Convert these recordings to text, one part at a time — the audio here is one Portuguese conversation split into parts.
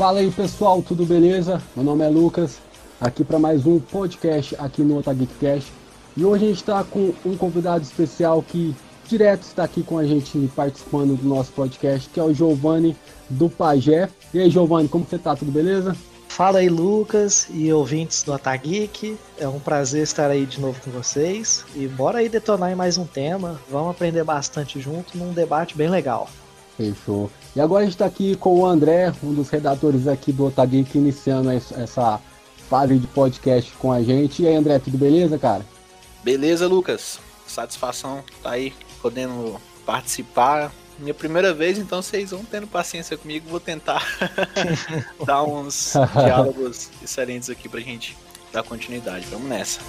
Fala aí pessoal, tudo beleza? Meu nome é Lucas, aqui para mais um podcast aqui no Otageekcast. E hoje a gente está com um convidado especial que direto está aqui com a gente participando do nosso podcast, que é o Giovanni do Pajé. E aí Giovanni, como você tá? Tudo beleza? Fala aí Lucas e ouvintes do Otageek, é um prazer estar aí de novo com vocês. E bora aí detonar em mais um tema, vamos aprender bastante junto num debate bem legal. Fechou. E agora a gente está aqui com o André, um dos redatores aqui do Otageek, iniciando essa fase de podcast com a gente. E aí, André, tudo beleza, cara? Beleza, Lucas. Satisfação tá aí podendo participar. Minha primeira vez, então vocês vão tendo paciência comigo. Vou tentar dar uns diálogos excelentes aqui pra gente dar continuidade. Vamos nessa.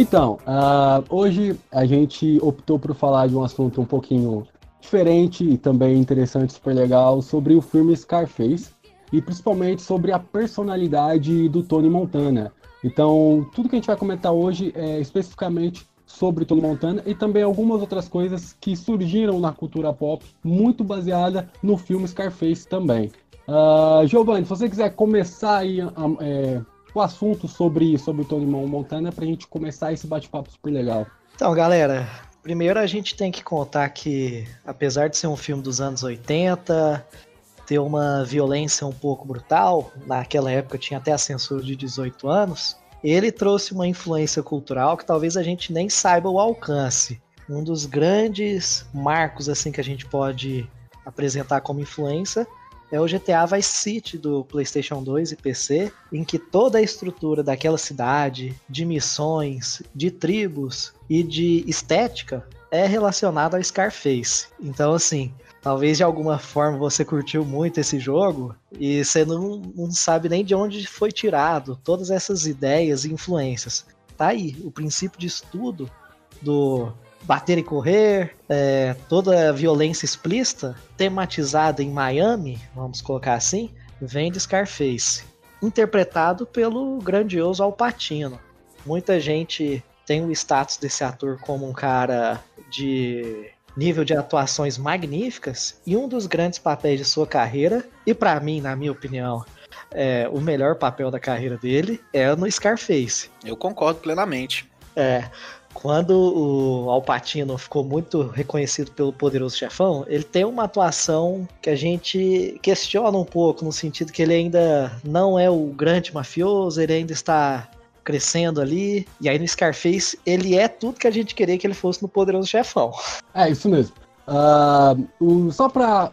Então, uh, hoje a gente optou por falar de um assunto um pouquinho diferente e também interessante, super legal, sobre o filme Scarface e principalmente sobre a personalidade do Tony Montana. Então, tudo que a gente vai comentar hoje é especificamente sobre Tony Montana e também algumas outras coisas que surgiram na cultura pop, muito baseada no filme Scarface também. Uh, Giovanni, se você quiser começar aí é, o assunto sobre, sobre o Tony Montana para a gente começar esse bate-papo super legal. Então, galera, primeiro a gente tem que contar que, apesar de ser um filme dos anos 80, ter uma violência um pouco brutal, naquela época tinha até a censura de 18 anos, ele trouxe uma influência cultural que talvez a gente nem saiba o alcance. Um dos grandes marcos assim que a gente pode apresentar como influência é o GTA Vice City do PlayStation 2 e PC, em que toda a estrutura daquela cidade, de missões, de tribos e de estética é relacionada ao Scarface. Então, assim, talvez de alguma forma você curtiu muito esse jogo e você não, não sabe nem de onde foi tirado todas essas ideias e influências. Tá aí, o princípio de estudo do bater e correr, é, toda a violência explícita, tematizada em Miami, vamos colocar assim, vem de Scarface, interpretado pelo grandioso Al Pacino. Muita gente tem o status desse ator como um cara de nível de atuações magníficas e um dos grandes papéis de sua carreira, e para mim, na minha opinião, é, o melhor papel da carreira dele é no Scarface. Eu concordo plenamente. É, quando o Alpatino ficou muito reconhecido pelo Poderoso Chefão, ele tem uma atuação que a gente questiona um pouco, no sentido que ele ainda não é o grande mafioso, ele ainda está crescendo ali. E aí no Scarface, ele é tudo que a gente queria que ele fosse no Poderoso Chefão. É, isso mesmo. Uh, só pra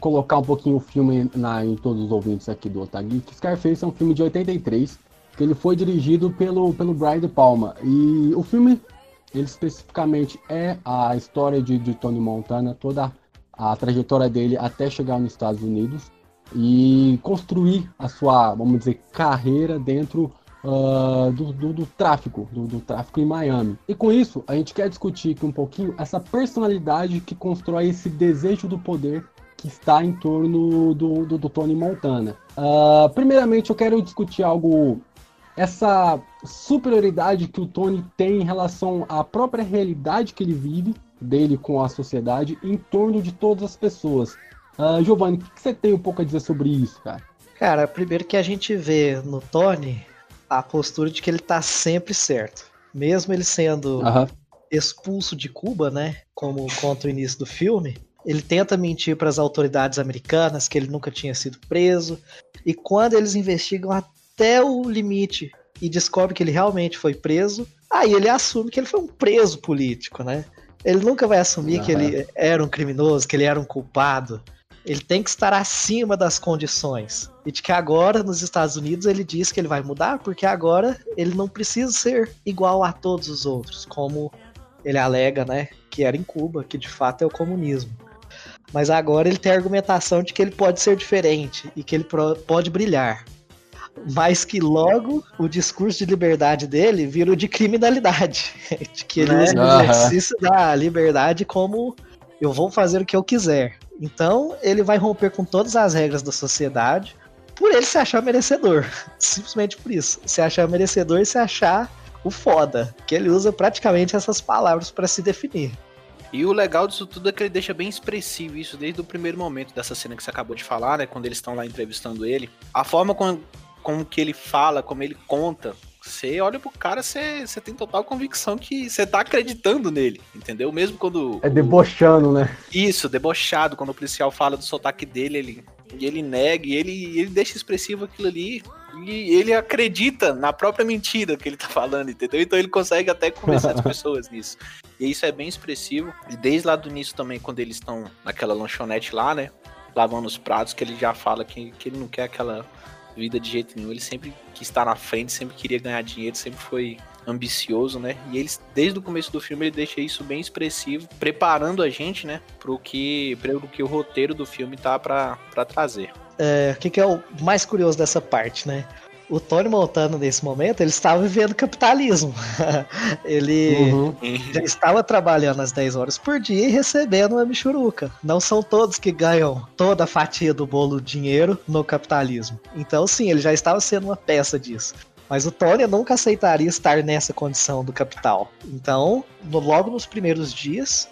colocar um pouquinho o filme na, em todos os ouvintes aqui do Otagui, Scarface é um filme de 83, que ele foi dirigido pelo, pelo Brian De Palma. E o filme ele especificamente é a história de, de Tony Montana, toda a trajetória dele até chegar nos Estados Unidos e construir a sua, vamos dizer, carreira dentro uh, do, do, do, tráfico, do, do, tráfico em Miami. E com isso, a gente quer discutir aqui um pouquinho essa personalidade que constrói esse desejo do poder que está em torno do, do, Tony Montana. Uh, primeiramente, eu quero discutir algo essa superioridade que o Tony tem em relação à própria realidade que ele vive, dele com a sociedade, em torno de todas as pessoas. Uh, Giovanni, o que você tem um pouco a dizer sobre isso, cara? Cara, primeiro que a gente vê no Tony a postura de que ele tá sempre certo. Mesmo ele sendo expulso de Cuba, né? Como conta o início do filme, ele tenta mentir para as autoridades americanas que ele nunca tinha sido preso. E quando eles investigam até o limite e descobre que ele realmente foi preso, aí ele assume que ele foi um preso político, né? Ele nunca vai assumir uhum. que ele era um criminoso, que ele era um culpado. Ele tem que estar acima das condições. E de que agora, nos Estados Unidos, ele diz que ele vai mudar, porque agora ele não precisa ser igual a todos os outros, como ele alega, né? Que era em Cuba, que de fato é o comunismo. Mas agora ele tem a argumentação de que ele pode ser diferente e que ele pode brilhar mas que logo o discurso de liberdade dele vira de criminalidade. De que ele né? usa o exercício da liberdade como eu vou fazer o que eu quiser. Então ele vai romper com todas as regras da sociedade por ele se achar merecedor. Simplesmente por isso. Se achar merecedor e se achar o foda. Que ele usa praticamente essas palavras para se definir. E o legal disso tudo é que ele deixa bem expressivo isso desde o primeiro momento dessa cena que você acabou de falar, né? Quando eles estão lá entrevistando ele. A forma com, com que ele fala, como ele conta, você olha pro cara, você, você tem total convicção que você tá acreditando nele, entendeu? Mesmo quando. É debochando, né? Isso, debochado. Quando o policial fala do sotaque dele, ele, e ele nega, e ele, ele deixa expressivo aquilo ali. E ele acredita na própria mentira que ele tá falando, entendeu? Então ele consegue até convencer as pessoas nisso. E isso é bem expressivo. E desde lá do início também, quando eles estão naquela lanchonete lá, né? Lavando os pratos, que ele já fala que, que ele não quer aquela vida de jeito nenhum. Ele sempre quis estar na frente, sempre queria ganhar dinheiro, sempre foi ambicioso, né? E eles, desde o começo do filme, ele deixa isso bem expressivo, preparando a gente, né, pro que, pro que o roteiro do filme tá para trazer é, o que, que, é o mais curioso dessa parte, né? O Tony Montana, nesse momento, ele estava vivendo capitalismo. ele uhum. já estava trabalhando às 10 horas por dia e recebendo uma michuruca. Não são todos que ganham toda a fatia do bolo dinheiro no capitalismo. Então, sim, ele já estava sendo uma peça disso. Mas o Tony nunca aceitaria estar nessa condição do capital. Então, no, logo nos primeiros dias,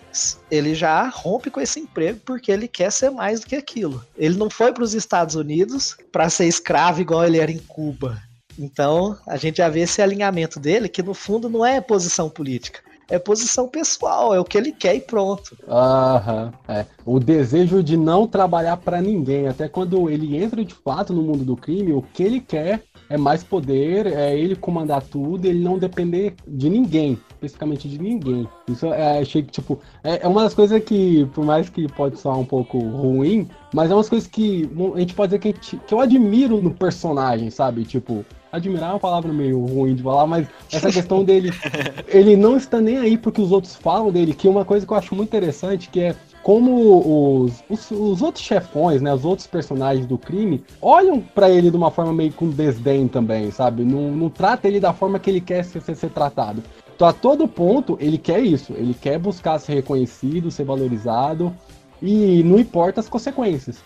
ele já rompe com esse emprego porque ele quer ser mais do que aquilo. Ele não foi para os Estados Unidos para ser escravo igual ele era em Cuba. Então, a gente já vê esse alinhamento dele, que no fundo não é posição política é posição pessoal, é o que ele quer e pronto. Aham, é. O desejo de não trabalhar para ninguém, até quando ele entra de fato no mundo do crime, o que ele quer é mais poder, é ele comandar tudo, ele não depender de ninguém, especificamente de ninguém. Isso é, achei que, tipo, é, é uma das coisas que, por mais que pode soar um pouco ruim, mas é umas coisas que a gente pode dizer que, gente, que eu admiro no personagem, sabe? Tipo, admirar é uma palavra meio ruim de falar, mas essa questão dele, ele não está nem aí porque os outros falam dele, que é uma coisa que eu acho muito interessante, que é como os, os, os, outros chefões, né, os outros personagens do crime, olham para ele de uma forma meio com desdém também, sabe? Não, não trata ele da forma que ele quer ser, ser, ser, tratado. Então, a todo ponto, ele quer isso. Ele quer buscar ser reconhecido, ser valorizado, e não importa as consequências.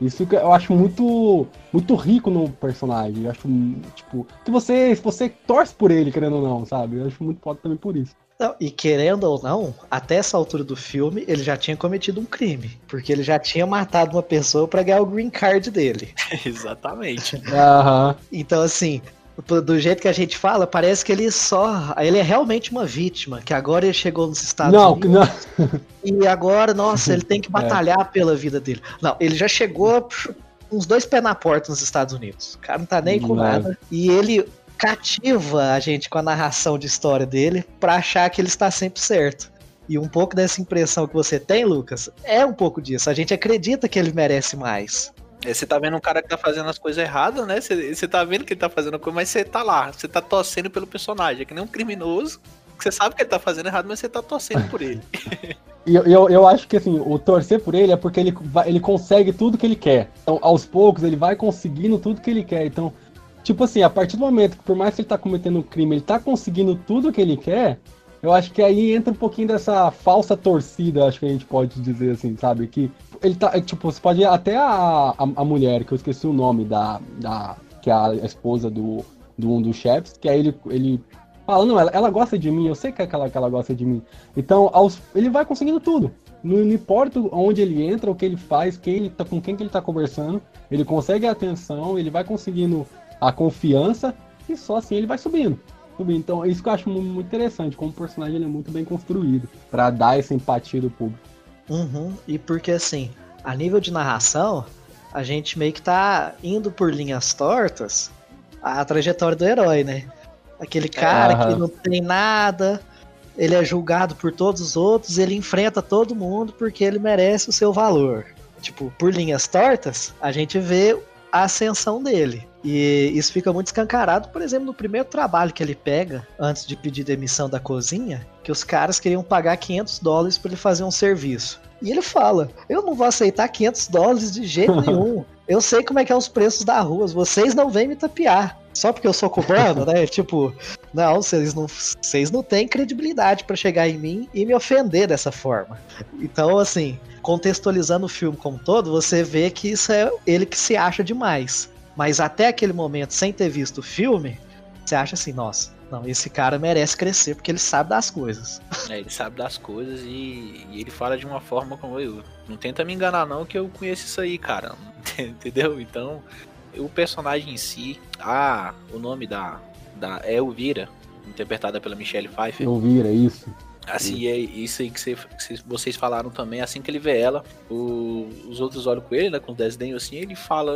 Isso que eu acho muito muito rico no personagem. Eu acho, tipo, que você, você torce por ele, querendo ou não, sabe? Eu acho muito foda também por isso. Não, e querendo ou não, até essa altura do filme, ele já tinha cometido um crime. Porque ele já tinha matado uma pessoa para ganhar o green card dele. Exatamente. uhum. Então, assim, do jeito que a gente fala, parece que ele só. Ele é realmente uma vítima, que agora ele chegou nos Estados não, Unidos. Não. E agora, nossa, ele tem que é. batalhar é. pela vida dele. Não, ele já chegou uns dois pés na porta nos Estados Unidos. O cara não tá nem com não. nada. E ele cativa a gente com a narração de história dele para achar que ele está sempre certo. E um pouco dessa impressão que você tem, Lucas, é um pouco disso. A gente acredita que ele merece mais. É, você tá vendo um cara que tá fazendo as coisas erradas, né? Você, tá vendo que ele tá fazendo coisa, mas você tá lá. Você tá torcendo pelo personagem. É que nem um criminoso. Você sabe que ele tá fazendo errado, mas você tá torcendo por ele. E eu, eu, eu, acho que assim, o torcer por ele é porque ele, ele consegue tudo que ele quer. Então, aos poucos, ele vai conseguindo tudo que ele quer. Então, Tipo assim, a partir do momento que, por mais que ele tá cometendo um crime, ele tá conseguindo tudo que ele quer, eu acho que aí entra um pouquinho dessa falsa torcida, acho que a gente pode dizer assim, sabe? Que ele tá, tipo, você pode ir até a, a, a mulher, que eu esqueci o nome da, da que é a esposa do, do um dos chefes, que aí ele, ele fala, não, ela, ela gosta de mim, eu sei que, é aquela, que ela gosta de mim. Então, aos, ele vai conseguindo tudo. Não, não, importa onde ele entra, o que ele faz, quem ele tá, com quem que ele tá conversando, ele consegue a atenção, ele vai conseguindo a confiança e só assim ele vai subindo. subindo. Então, é isso que eu acho muito interessante, como o personagem ele é muito bem construído para dar essa empatia do público. Uhum. E porque assim, a nível de narração, a gente meio que tá indo por linhas tortas a trajetória do herói, né? Aquele cara uhum. que não tem nada, ele é julgado por todos os outros, ele enfrenta todo mundo porque ele merece o seu valor. Tipo, por linhas tortas, a gente vê a ascensão dele. E isso fica muito escancarado, por exemplo, no primeiro trabalho que ele pega, antes de pedir demissão da cozinha, que os caras queriam pagar 500 dólares para ele fazer um serviço. E ele fala: Eu não vou aceitar 500 dólares de jeito nenhum. Eu sei como é que é os preços da rua, vocês não vêm me tapear. Só porque eu sou cubano, né? Tipo, não, vocês não, vocês não têm credibilidade para chegar em mim e me ofender dessa forma. Então, assim, contextualizando o filme como todo, você vê que isso é ele que se acha demais. Mas até aquele momento, sem ter visto o filme, você acha assim, nossa, não, esse cara merece crescer porque ele sabe das coisas. É, ele sabe das coisas e, e ele fala de uma forma como eu. Não tenta me enganar, não, que eu conheço isso aí, cara. Entendeu? Então, o personagem em si, ah, o nome da, da é Elvira, interpretada pela Michelle Pfeiffer. Elvira, isso. Assim, é isso aí que, você, que, vocês falaram também. Assim que ele vê ela, o, os outros olham com ele, né? Com desdenho assim, ele fala.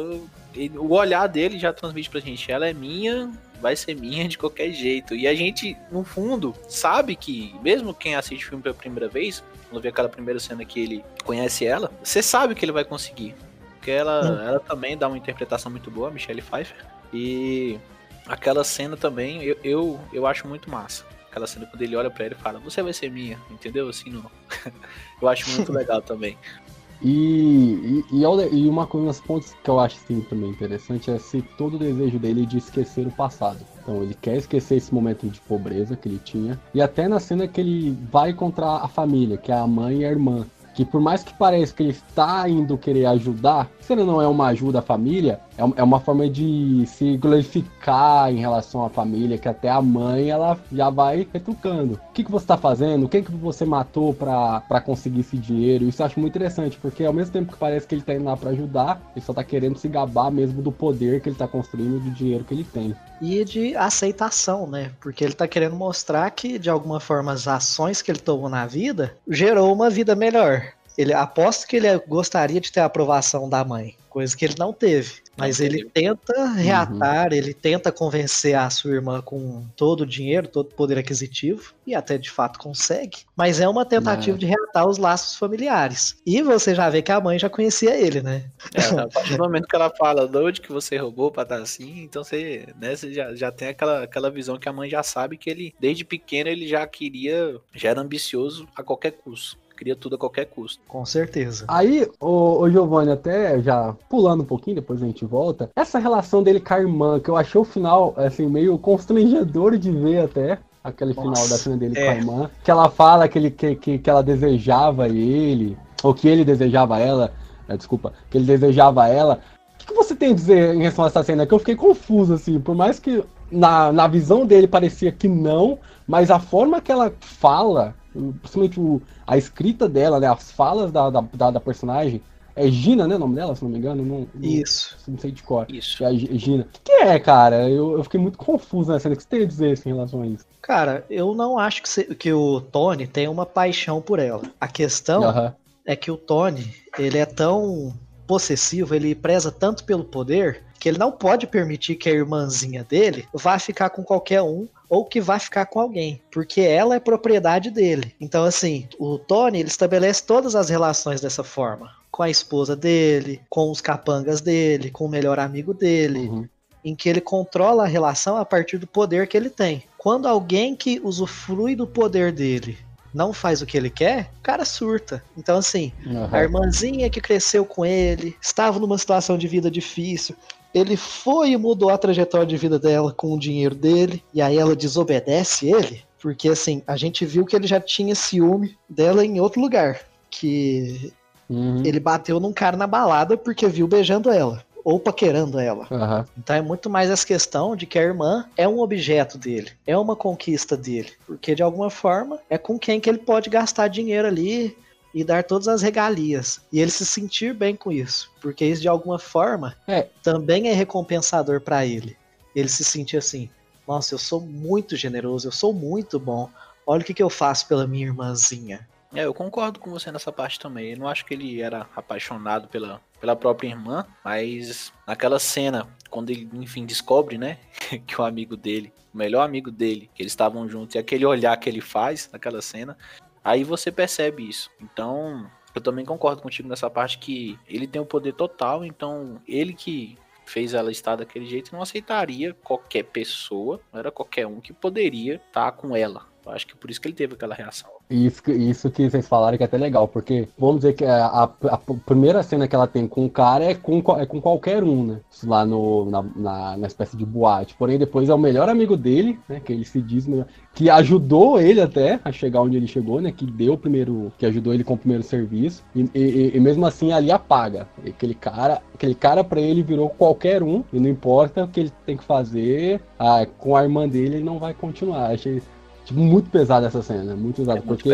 Ele, o olhar dele já transmite pra gente: ela é minha, vai ser minha de qualquer jeito. E a gente, no fundo, sabe que, mesmo quem assiste o filme pela primeira vez, quando vê aquela primeira cena que ele conhece ela, você sabe que ele vai conseguir. Porque ela, ela também dá uma interpretação muito boa, Michelle Pfeiffer. E aquela cena também eu, eu, eu acho muito massa. Aquela cena quando ele olha para ele e fala, você vai ser minha, entendeu? Assim, não. eu acho muito legal também. E, e, e, uma das pontos que eu acho assim, também interessante é se todo o desejo dele de esquecer o passado. Então ele quer esquecer esse momento de pobreza que ele tinha. E até na cena que ele vai encontrar a família, que é a mãe e a irmã que por mais que pareça que ele está indo querer ajudar, se ele não é uma ajuda à família, é, é uma forma de se glorificar em relação à família, que até a mãe ela já vai retrucando. O que, que você está fazendo? Quem que você matou para conseguir esse dinheiro? Isso eu acho muito interessante, porque ao mesmo tempo que parece que ele está indo lá para ajudar, ele só está querendo se gabar mesmo do poder que ele está construindo, do dinheiro que ele tem e de aceitação, né? Porque ele tá querendo mostrar que, de alguma forma, as ações que ele tomou na vida gerou uma vida melhor. Ele aposta que ele gostaria de ter a aprovação da mãe, coisa que ele não teve. Mas ele tenta reatar, uhum. ele tenta convencer a sua irmã com todo o dinheiro, todo o poder aquisitivo, e até de fato consegue. Mas é uma tentativa é. de reatar os laços familiares. E você já vê que a mãe já conhecia ele, né? É, a partir do momento que ela fala de onde que você roubou pra estar assim, então você, né, você já, já tem aquela, aquela visão que a mãe já sabe que ele, desde pequeno, ele já queria, já era ambicioso a qualquer custo queria tudo a qualquer custo. Com certeza. Aí, o, o Giovanni, até já pulando um pouquinho, depois a gente volta, essa relação dele com a irmã, que eu achei o final, assim, meio constrangedor de ver até, aquele Nossa, final da cena dele é. com a é. irmã, que ela fala que, ele, que, que, que ela desejava ele, ou que ele desejava ela, é, desculpa, que ele desejava ela. O que, que, você tem a dizer em relação a essa cena? Que eu fiquei confuso, assim, por mais que na, na visão dele parecia que não, mas a forma que ela fala, principalmente o, a escrita dela, né, as falas da, da, da, personagem, é Gina, né, o nome dela, se não me engano? Não, Isso. Não, não sei de cor. Isso. É a Gina. O que, é, cara? Eu, eu fiquei muito confuso nessa. O que você tem a dizer assim, em relação a isso? Cara, eu não acho que, que o Tony tem uma paixão por ela. A questão é que o Tony, ele é tão possessivo, ele preza tanto pelo poder que ele não pode permitir que a irmãzinha dele vá ficar com qualquer um ou que vá ficar com alguém, porque ela é propriedade dele. Então, assim, o Tony ele estabelece todas as relações dessa forma. Com a esposa dele, com os capangas dele, com o melhor amigo dele. Uhum. Em que ele controla a relação a partir do poder que ele tem. Quando alguém que usufrui do poder dele não faz o que ele quer, o cara surta. Então, assim, uhum. a irmãzinha que cresceu com ele, estava numa situação de vida difícil, ele foi e mudou a trajetória de vida dela com o dinheiro dele, e aí ela desobedece ele, porque assim, a gente viu que ele já tinha ciúme dela em outro lugar. Que uhum. ele bateu num cara na balada porque viu beijando ela. Ou paquerando ela. Uhum. Então é muito mais essa questão de que a irmã é um objeto dele, é uma conquista dele. Porque de alguma forma é com quem que ele pode gastar dinheiro ali, e dar todas as regalias. E ele se sentir bem com isso. Porque isso, de alguma forma, é. também é recompensador para ele. Ele se sentir assim: nossa, eu sou muito generoso, eu sou muito bom. Olha o que, que eu faço pela minha irmãzinha. É, eu concordo com você nessa parte também. Eu não acho que ele era apaixonado pela, pela própria irmã, mas naquela cena, quando ele, enfim, descobre, né, que o amigo dele, o melhor amigo dele, que eles estavam juntos, e aquele olhar que ele faz naquela cena, Aí você percebe isso. Então, eu também concordo contigo nessa parte que ele tem o poder total, então ele que fez ela estar daquele jeito não aceitaria qualquer pessoa, não era qualquer um que poderia estar com ela. Acho que por isso que ele teve aquela reação. Isso, isso que vocês falaram que é até legal, porque vamos dizer que a, a, a primeira cena que ela tem com o cara é com, é com qualquer um, né? Lá no, na, na, na, espécie de boate. Porém, depois é o melhor amigo dele, né? Que ele se diz melhor, que ajudou ele até a chegar onde ele chegou, né? Que deu o primeiro. que ajudou ele com o primeiro serviço. E, e, e mesmo assim ali apaga. Aquele cara, aquele cara para ele virou qualquer um, e não importa o que ele tem que fazer, ah, com a irmã dele ele não vai continuar. Achei Tipo, muito pesada essa cena, muito pesada. É porque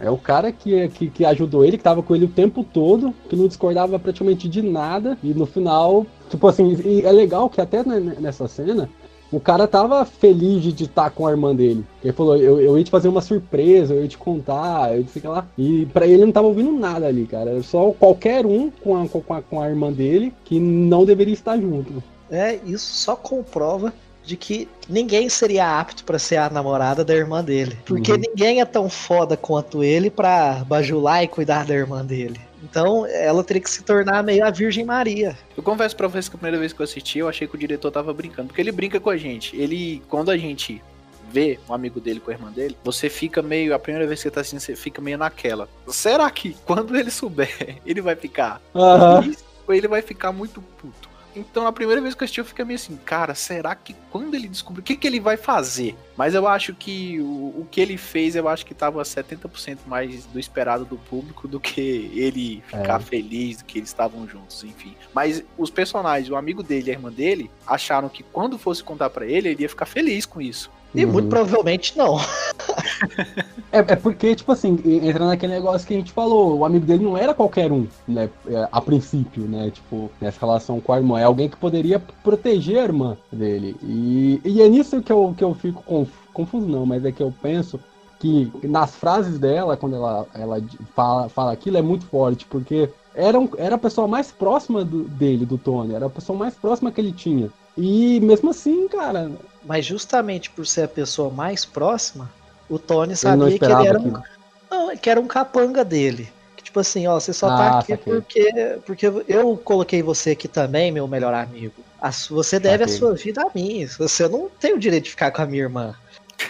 é o cara que, que, que, ajudou ele, que tava com ele o tempo todo, que não discordava praticamente de nada, e no final, tipo assim, é legal que até nessa cena, o cara tava feliz de estar com a irmã dele. Ele falou, eu, eu ia te fazer uma surpresa, eu ia te contar, eu disse que lá. E pra ele não tava ouvindo nada ali, cara. Era só qualquer um com a, com a, com a irmã dele que não deveria estar junto. É, isso só comprova de que ninguém seria apto para ser a namorada da irmã dele. Porque uhum. ninguém é tão foda quanto ele pra bajular e cuidar da irmã dele. Então ela teria que se tornar meio a Virgem Maria. Eu confesso pra vocês que a primeira vez que eu assisti, eu achei que o diretor tava brincando. Porque ele brinca com a gente. Ele, quando a gente vê um amigo dele com a irmã dele, você fica meio. A primeira vez que você tá assistindo, você fica meio naquela. Será que quando ele souber, ele vai ficar uhum. ele vai ficar muito puto? Então, a primeira vez que eu assisti, eu fiquei meio assim, cara, será que quando ele descobrir, o que, que ele vai fazer? Mas eu acho que o, o que ele fez, eu acho que tava 70% mais do esperado do público do que ele ficar é. feliz, do que eles estavam juntos, enfim. Mas os personagens, o amigo dele e a irmã dele, acharam que quando fosse contar para ele, ele ia ficar feliz com isso. E uhum. muito provavelmente não. é, é, porque, tipo assim, entra naquele negócio que a gente falou, o amigo dele não era qualquer um, né? É, a princípio, né? Tipo, nessa relação com a irmã. É alguém que poderia proteger a irmã dele. E, e é nisso que eu, que eu fico confuso, não, mas é que eu penso que nas frases dela, quando ela, ela fala, fala aquilo, é muito forte, porque era, um, era a pessoa mais próxima do, dele, do Tony, era a pessoa mais próxima que ele tinha. E mesmo assim, cara. Mas justamente por ser a pessoa mais próxima, o Tony sabia que ele era um, não, que era um capanga dele. Que, tipo assim, ó, você só tá ah, tá aqui porque, porque eu coloquei você aqui também, meu melhor amigo. A, você deve saquei. a sua vida a mim. Você não tem o direito de ficar com a minha irmã.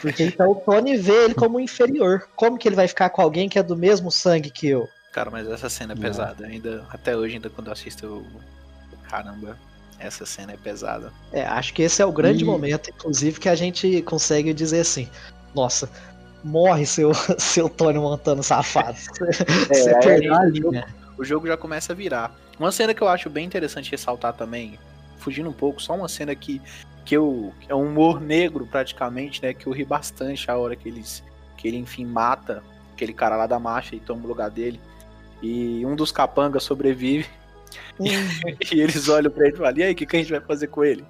Porque então o Tony vê ele como inferior. Como que ele vai ficar com alguém que é do mesmo sangue que eu? Cara, mas essa cena é pesada. Ainda, até hoje, ainda quando eu assisto, eu... caramba, essa cena é pesada. É, acho que esse é o grande e... momento, inclusive, que a gente consegue dizer assim: nossa, morre seu, seu Tony Montano safado. é, é, o, jogo, o jogo já começa a virar. Uma cena que eu acho bem interessante ressaltar também, fugindo um pouco, só uma cena que, que eu. É um humor negro praticamente, né? Que eu ri bastante a hora que eles. Que ele, enfim, mata aquele cara lá da marcha e toma o lugar dele. E um dos capangas sobrevive e eles olham pra ele e falam, e aí, o que, que a gente vai fazer com ele?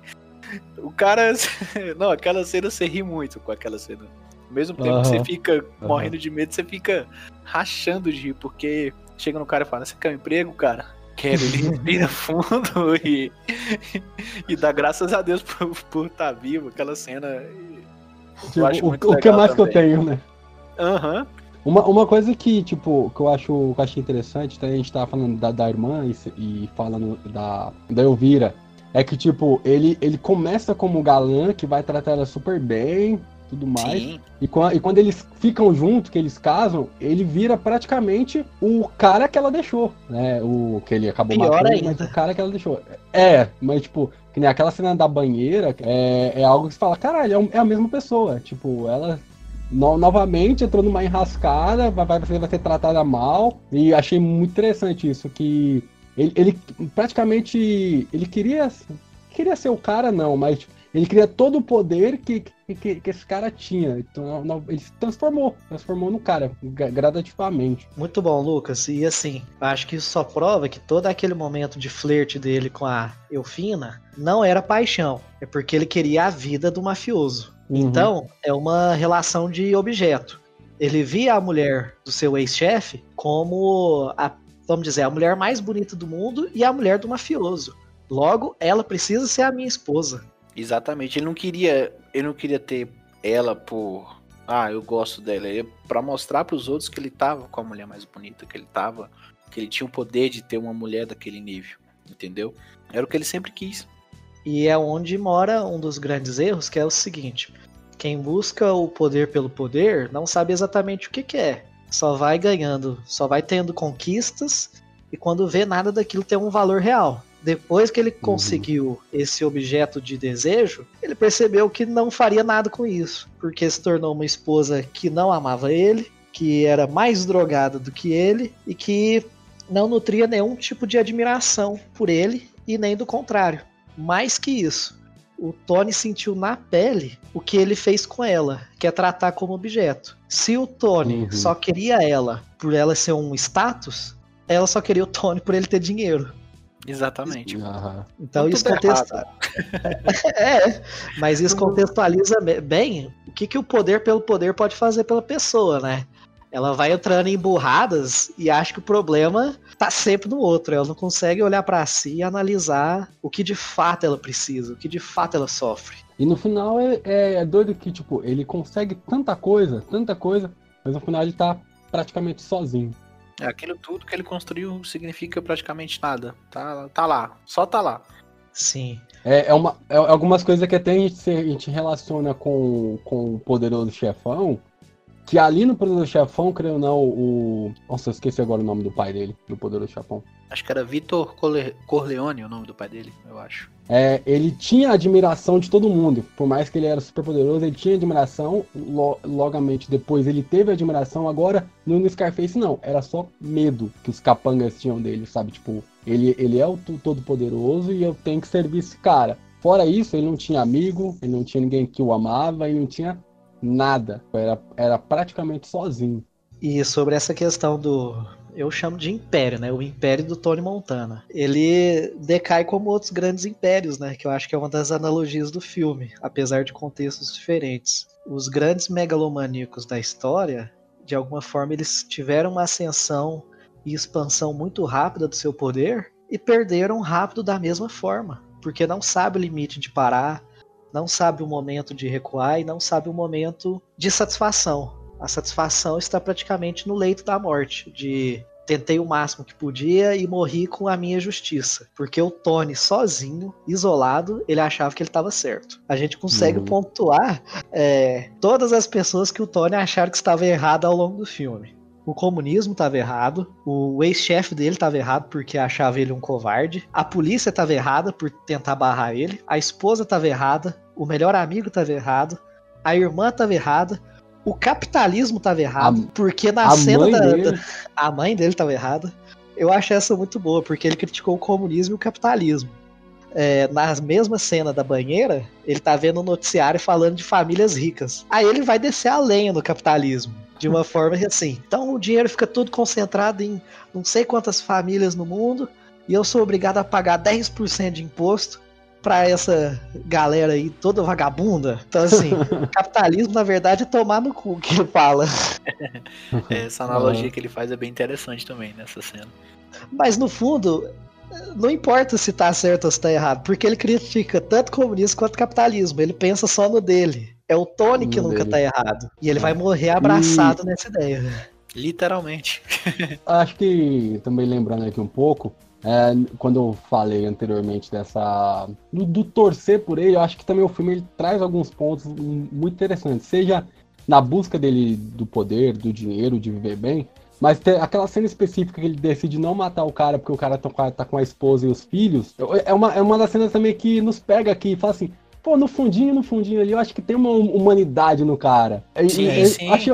O cara. Não, aquela cena você ri muito com aquela cena. Ao mesmo tempo uhum. que você fica uhum. morrendo de medo, você fica rachando de rir, porque chega no cara e fala, você quer um emprego, cara? Quero, ele respira fundo e, e dá graças a Deus por estar tá vivo. Aquela cena. Tipo, o, o que mais também. que eu tenho, né? Aham. Uhum. Uma, uma coisa que, tipo, que eu acho que eu achei interessante, tá? a gente tava falando da, da irmã e, e falando da, da Elvira, é que, tipo, ele, ele começa como galã, que vai tratar ela super bem, tudo mais. Sim. E, e quando eles ficam juntos, que eles casam, ele vira praticamente o cara que ela deixou, né? O que ele acabou Pior matando, ainda. mas o cara que ela deixou. É, mas tipo, que nem aquela cena da banheira, é, é algo que você fala, caralho, é, é a mesma pessoa. Tipo, ela no, novamente entrou numa enrascada, vai, vai, vai ser tratada mal. E achei muito interessante isso, que ele, ele praticamente ele queria queria ser o cara não, mas ele queria todo o poder que, que, que esse cara tinha. Então ele se transformou, transformou no cara, gradativamente. Muito bom, Lucas. E assim, acho que isso só prova que todo aquele momento de flerte dele com a Elfina não era paixão. É porque ele queria a vida do mafioso. Uhum. Então, é uma relação de objeto. Ele via a mulher do seu ex-chefe como a, vamos dizer, a mulher mais bonita do mundo e a mulher do mafioso. Logo, ela precisa ser a minha esposa. Exatamente. Ele não queria, ele não queria ter ela por, ah, eu gosto dela, é para mostrar para os outros que ele tava com a mulher mais bonita, que ele tava, que ele tinha o poder de ter uma mulher daquele nível, entendeu? Era o que ele sempre quis. E é onde mora um dos grandes erros, que é o seguinte: Quem busca o poder pelo poder não sabe exatamente o que quer. Só vai ganhando, só vai tendo conquistas e quando vê nada daquilo tem um valor real. Depois que ele uhum. conseguiu esse objeto de desejo, ele percebeu que não faria nada com isso, porque se tornou uma esposa que não amava ele, que era mais drogada do que ele e que não nutria nenhum tipo de admiração por ele e nem do contrário. Mais que isso, o Tony sentiu na pele o que ele fez com ela, que é tratar como objeto. Se o Tony uhum. só queria ela por ela ser um status, ela só queria o Tony por ele ter dinheiro. Exatamente. Uhum. Então isso contextualiza. é, mas isso contextualiza bem o que, que o poder pelo poder pode fazer pela pessoa, né? Ela vai entrando em burradas e acha que o problema tá sempre no outro. Ela não consegue olhar para si e analisar o que de fato ela precisa, o que de fato ela sofre. E no final é, é, é doido que, tipo, ele consegue tanta coisa, tanta coisa, mas no final ele tá praticamente sozinho. É, aquilo tudo que ele construiu significa praticamente nada. Tá, tá lá, só tá lá. Sim. É, é, uma, é algumas coisas que até a gente, a gente relaciona com, com o poderoso chefão, que ali no Poderoso Chefão, creio ou não, o. Nossa, eu esqueci agora o nome do pai dele, do Poderoso Chefão. Acho que era Vitor Corleone o nome do pai dele, eu acho. É, ele tinha admiração de todo mundo. Por mais que ele era super poderoso, ele tinha admiração. Lo, logamente, depois ele teve admiração. Agora, no Scarface, não. Era só medo que os capangas tinham dele, sabe? Tipo, ele, ele é o todo poderoso e eu tenho que servir esse cara. Fora isso, ele não tinha amigo, ele não tinha ninguém que o amava, ele não tinha nada. Era, era praticamente sozinho. E sobre essa questão do. Eu chamo de império, né? O império do Tony Montana. Ele decai como outros grandes impérios, né? Que eu acho que é uma das analogias do filme, apesar de contextos diferentes. Os grandes megalomaníacos da história, de alguma forma, eles tiveram uma ascensão e expansão muito rápida do seu poder e perderam rápido da mesma forma, porque não sabe o limite de parar, não sabe o momento de recuar e não sabe o momento de satisfação. A satisfação está praticamente no leito da morte, de tentei o máximo que podia e morri com a minha justiça. Porque o Tony, sozinho, isolado, ele achava que ele estava certo. A gente consegue uhum. pontuar é, todas as pessoas que o Tony acharam que estava errado ao longo do filme. O comunismo estava errado, o ex-chefe dele estava errado porque achava ele um covarde, a polícia estava errada por tentar barrar ele, a esposa estava errada, o melhor amigo estava errado, a irmã estava errada, o capitalismo estava errado, a, porque na cena da, da, a mãe dele estava errada. Eu acho essa muito boa, porque ele criticou o comunismo e o capitalismo. É, na mesma cena da banheira, ele tá vendo um noticiário falando de famílias ricas. Aí ele vai descer a lenha no capitalismo. De uma forma assim. Então o dinheiro fica tudo concentrado em não sei quantas famílias no mundo. E eu sou obrigado a pagar 10% de imposto pra essa galera aí toda vagabunda. Então, assim, capitalismo, na verdade, é tomar no cu que ele fala. Essa analogia que ele faz é bem interessante também nessa cena. Mas no fundo, não importa se tá certo ou se tá errado, porque ele critica tanto comunismo quanto capitalismo. Ele pensa só no dele. É o Tony que nunca dele. tá errado. E ele vai morrer abraçado e... nessa ideia. Literalmente. Acho que, também lembrando aqui um pouco, é, quando eu falei anteriormente dessa. Do, do, torcer por ele, eu acho que também o filme ele traz alguns pontos muito interessantes. Seja na busca dele do poder, do dinheiro, de viver bem. Mas tem aquela cena específica que ele decide não matar o cara porque o cara tá com a, tá com a esposa e os filhos. É uma, é uma das cenas também que nos pega aqui e fala assim: pô, no fundinho, no fundinho ali, eu acho que tem uma humanidade no cara. Sim, e, sim. Acho,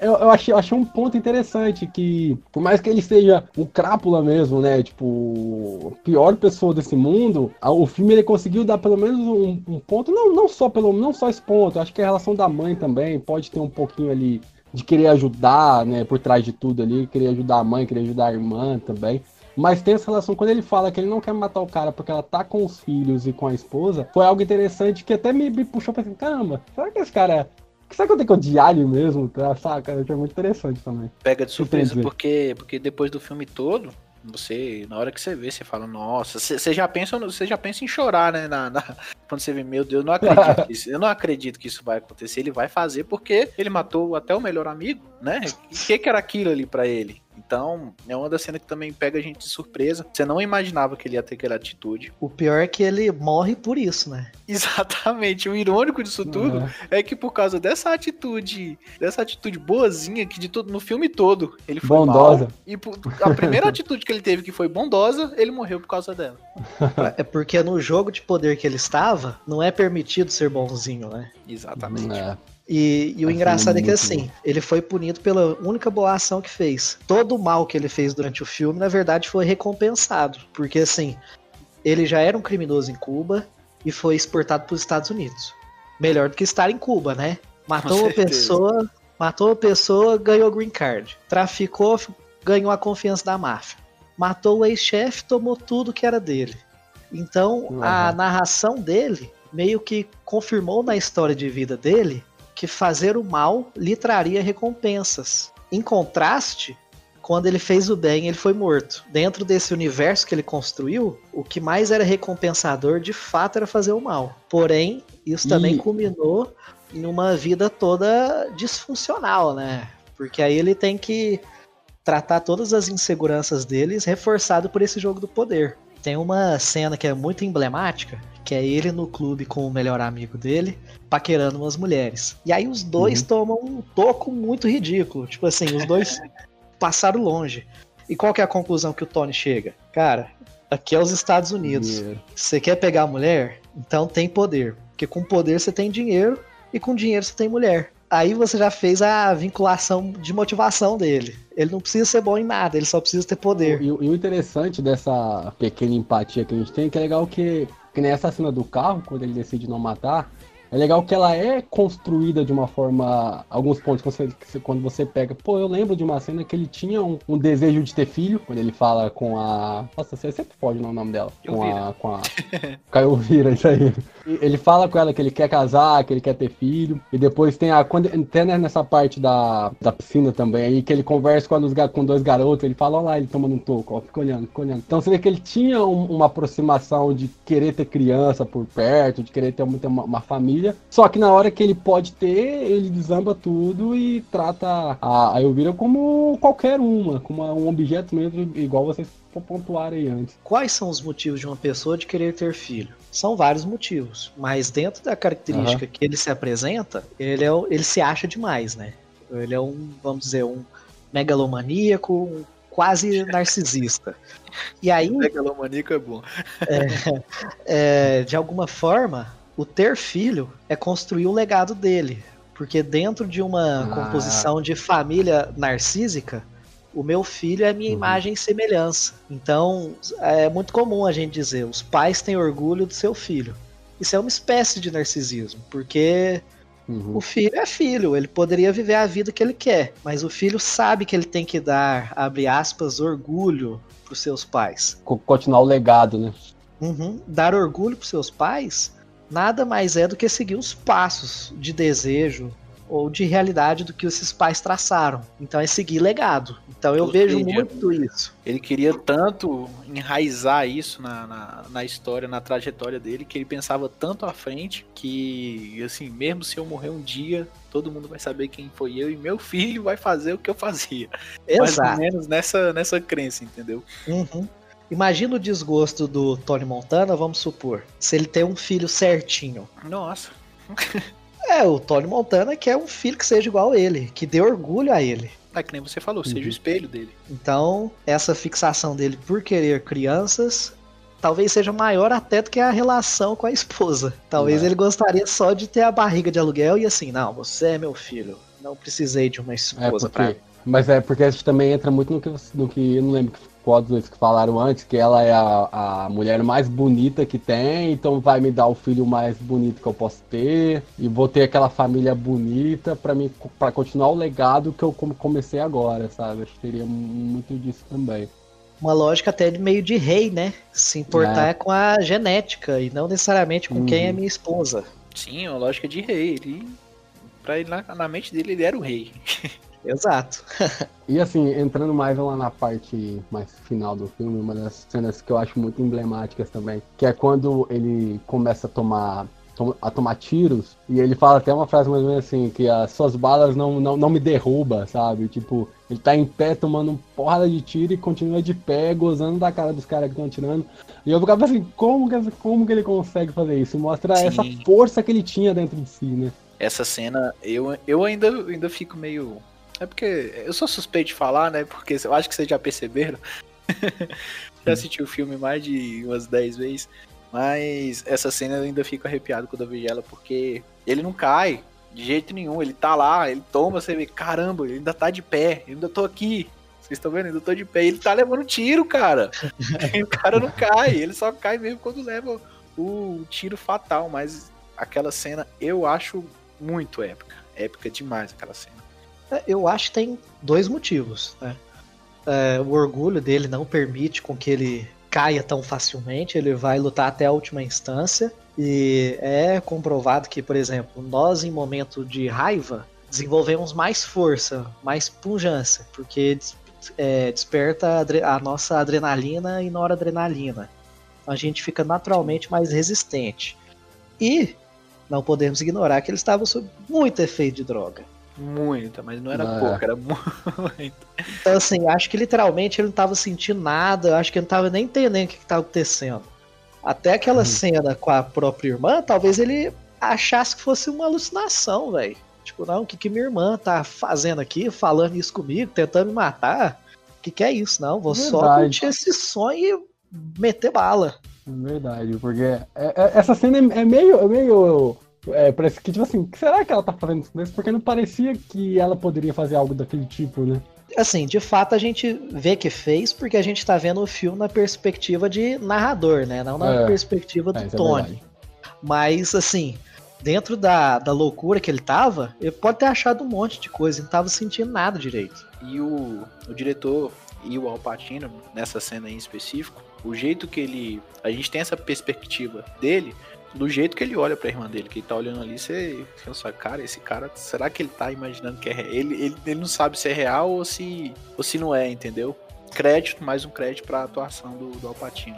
eu, eu, achei, eu achei um ponto interessante que, por mais que ele seja um crápula mesmo, né? Tipo, pior pessoa desse mundo, o filme ele conseguiu dar pelo menos um, um, ponto, não, não só pelo não só esse ponto, acho que a relação da mãe também pode ter um pouquinho ali de querer ajudar, né, por trás de tudo ali, querer ajudar a mãe, querer ajudar a irmã também. Mas tem essa relação, quando ele fala que ele não quer matar o cara porque ela tá com os filhos e com a esposa, foi algo interessante que até me, me puxou pra assim, caramba, será que esse cara Será que eu tenho que odiar ele mesmo? Saca? É muito interessante também. Pega de surpresa, porque, porque depois do filme todo, você, na hora que você vê, você fala, nossa, você já pensa, você já pensa em chorar, né? Na, na, quando você vê, meu Deus, eu não acredito isso, eu não acredito que isso vai acontecer. Ele vai fazer porque ele matou até o melhor amigo, né? O que, que era aquilo ali para ele? Então, é uma das cenas que também pega a gente de surpresa. Você não imaginava que ele ia ter aquela atitude. O pior é que ele morre por isso, né? Exatamente. O irônico disso tudo é, é que por causa dessa atitude, dessa atitude boazinha que de todo no filme todo, ele foi bondosa. Mal, e a primeira atitude que ele teve que foi bondosa, ele morreu por causa dela. É porque no jogo de poder que ele estava, não é permitido ser bonzinho, né? Exatamente. É. E, e o engraçado é que assim, ele foi punido pela única boa ação que fez. Todo o mal que ele fez durante o filme, na verdade, foi recompensado. Porque assim, ele já era um criminoso em Cuba e foi exportado para os Estados Unidos. Melhor do que estar em Cuba, né? Matou uma pessoa, matou uma pessoa, ganhou green card. Traficou, ganhou a confiança da máfia. Matou o ex-chefe, tomou tudo que era dele. Então, uhum. a narração dele meio que confirmou na história de vida dele que fazer o mal lhe traria recompensas. Em contraste, quando ele fez o bem, ele foi morto. Dentro desse universo que ele construiu, o que mais era recompensador de fato era fazer o mal. Porém, isso também e... culminou em uma vida toda disfuncional, né? Porque aí ele tem que tratar todas as inseguranças deles reforçado por esse jogo do poder. Tem uma cena que é muito emblemática, que é ele no clube com o melhor amigo dele, paquerando umas mulheres. E aí os dois uhum. tomam um toco muito ridículo. Tipo assim, os dois passaram longe. E qual que é a conclusão que o Tony chega? Cara, aqui é os Estados Unidos. Você quer pegar a mulher? Então tem poder. Porque com poder você tem dinheiro e com dinheiro você tem mulher. Aí você já fez a vinculação de motivação dele. Ele não precisa ser bom em nada, ele só precisa ter poder. E, e o interessante dessa pequena empatia que a gente tem é que é legal que que nem essa cena do carro, quando ele decide não matar, é legal que ela é construída de uma forma. Alguns pontos quando você, quando você pega. Pô, eu lembro de uma cena que ele tinha um, um desejo de ter filho. Quando ele fala com a. Nossa, você sempre pode o nome dela. Com a, com a. Caio Vira, isso aí. Ele fala com ela que ele quer casar, que ele quer ter filho. E depois tem a. Quando, até nessa parte da, da piscina também, aí que ele conversa com, com dois garotos. Ele fala, olha lá, ele tomando um toco, ó, fica olhando, fica olhando. Então você vê que ele tinha um, uma aproximação de querer ter criança por perto, de querer ter ter uma, uma família família. Só que na hora que ele pode ter, ele desamba tudo e trata a, a Elvira como qualquer uma, como um objeto mesmo, igual vocês pontuaram aí antes. Quais são os motivos de uma pessoa de querer ter filho? São vários motivos, mas dentro da característica uhum. que ele se apresenta, ele, é, ele se acha demais, né? Ele é um, vamos dizer, um megalomaníaco, um quase narcisista. E aí. Megalomaníaco é bom. é, é, de alguma forma, o ter filho é construir o legado dele. Porque dentro de uma ah. composição de família narcísica, o meu filho é minha uhum. imagem e semelhança. Então, é muito comum a gente dizer, os pais têm orgulho do seu filho. Isso é uma espécie de narcisismo, porque uhum. o filho é filho, ele poderia viver a vida que ele quer, mas o filho sabe que ele tem que dar, abre aspas, orgulho para os seus pais. Continuar o legado, né? Uhum. Dar orgulho para seus pais nada mais é do que seguir os passos de desejo ou de realidade do que esses pais traçaram. Então é seguir legado. Então eu vejo muito isso. Ele queria tanto enraizar isso na, na, na, história, na trajetória dele, que ele pensava tanto à frente que, assim, mesmo se eu morrer um dia, todo mundo vai saber quem foi eu e meu filho vai fazer o que eu fazia. Exato. Mais ou menos nessa, nessa crença, entendeu? Uhum. Imagina o desgosto do Tony Montana, vamos supor, se ele tem um filho certinho. Nossa. é, o Tony Montana quer um filho que seja igual a ele, que dê orgulho a ele. É que nem você falou, uhum. seja o espelho dele. Então, essa fixação dele por querer crianças talvez seja maior até do que a relação com a esposa. Talvez é. ele gostaria só de ter a barriga de aluguel e assim, não, você é meu filho, não precisei de uma esposa é porque, pra... Mas é porque a gente também entra muito no que, no que eu não lembro qual dos que falaram antes, que ela é a, a mulher mais bonita que tem, então vai me dar o filho mais bonito que eu posso ter, e vou ter aquela família bonita para mim para continuar o legado que eu comecei agora, sabe? Acho que teria muito disso também. Uma lógica até de meio de rei, né? Se importar é. com a genética e não necessariamente com uhum. quem é minha esposa. Sim, uma lógica de rei. Ele, pra ele, na, na mente dele, ele era o rei. Exato. e assim, entrando mais lá na parte mais final do filme, uma das cenas que eu acho muito emblemáticas também, que é quando ele começa a tomar a tomar tiros, e ele fala até uma frase mais ou menos assim, que as suas balas não, não, não me derruba, sabe? Tipo, Ele tá em pé tomando porrada de tiro e continua de pé, gozando da cara dos caras que estão atirando. E eu ficava assim, como que, como que ele consegue fazer isso? Mostra Sim. essa força que ele tinha dentro de si, né? Essa cena, eu, eu ainda, ainda fico meio. É porque eu sou suspeito de falar, né? Porque eu acho que vocês já perceberam. já assisti o filme mais de umas 10 vezes. Mas essa cena eu ainda fico arrepiado quando eu vejo ela, porque ele não cai de jeito nenhum. Ele tá lá, ele toma, você vê, caramba, ele ainda tá de pé, eu ainda tô aqui. Vocês estão vendo? Eu ainda tô de pé. Ele tá levando tiro, cara. o cara não cai, ele só cai mesmo quando leva o tiro fatal. Mas aquela cena eu acho muito épica. Épica demais aquela cena. É, eu acho que tem dois motivos. Né? É, o orgulho dele não permite com que ele caia tão facilmente, ele vai lutar até a última instância. E é comprovado que, por exemplo, nós em momento de raiva desenvolvemos mais força, mais punjância, porque é, desperta a, a, nossa adrenalina e noradrenalina. Então a gente fica naturalmente mais resistente. E não podemos ignorar que ele estava sob muito efeito de droga. Muita, mas não era ah. pouco, era muito. Então, assim, acho que literalmente ele não estava sentindo nada, acho que ele não estava nem entendendo o que estava acontecendo. Até aquela hum. cena com a própria irmã, talvez ele achasse que fosse uma alucinação, velho. Tipo, não, o que, que minha irmã tá fazendo aqui, falando isso comigo, tentando me matar? O que, que é isso? Não, vou Verdade. só curtir esse sonho e meter bala. Verdade, porque é, é, essa cena é, é meio, é meio é, parece que, tipo assim, será que ela tá fazendo isso Porque não parecia que ela poderia fazer algo daquele tipo, né? Assim, de fato a gente vê que fez porque a gente tá vendo o filme na perspectiva de narrador, né? Não na é. perspectiva do é, é Tony. Mas, assim, dentro da, da loucura que ele tava, ele pode ter achado um monte de coisa, não tava sentindo nada direito. E o, o diretor e o Al Pacino, nessa cena em específico, o jeito que ele. A gente tem essa perspectiva dele do jeito que ele olha pra irmã dele, que ele tá olhando ali, você pensa, cara, esse cara, será que ele tá imaginando que é real? Ele, ele, ele não sabe se é real ou se, ou se não é, entendeu? Crédito, mais um crédito pra atuação do, do Alpatino.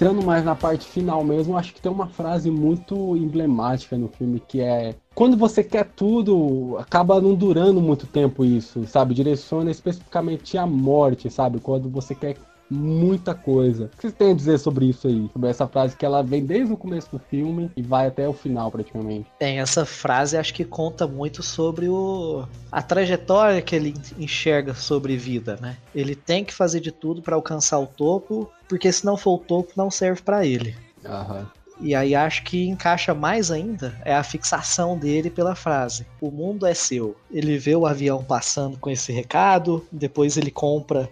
Entrando mais na parte final mesmo, acho que tem uma frase muito emblemática no filme que é quando você quer tudo, acaba não durando muito tempo isso, sabe? Direciona especificamente a morte, sabe? Quando você quer muita coisa. O que você tem a dizer sobre isso aí? Sobre essa frase que ela vem desde o começo do filme e vai até o final, praticamente. Tem, essa frase acho que conta muito sobre o a trajetória que ele enxerga sobre vida, né? Ele tem que fazer de tudo para alcançar o topo, porque se não for o topo, não serve para ele. Aham. E aí acho que encaixa mais ainda é a fixação dele pela frase: "O mundo é seu". Ele vê o avião passando com esse recado, depois ele compra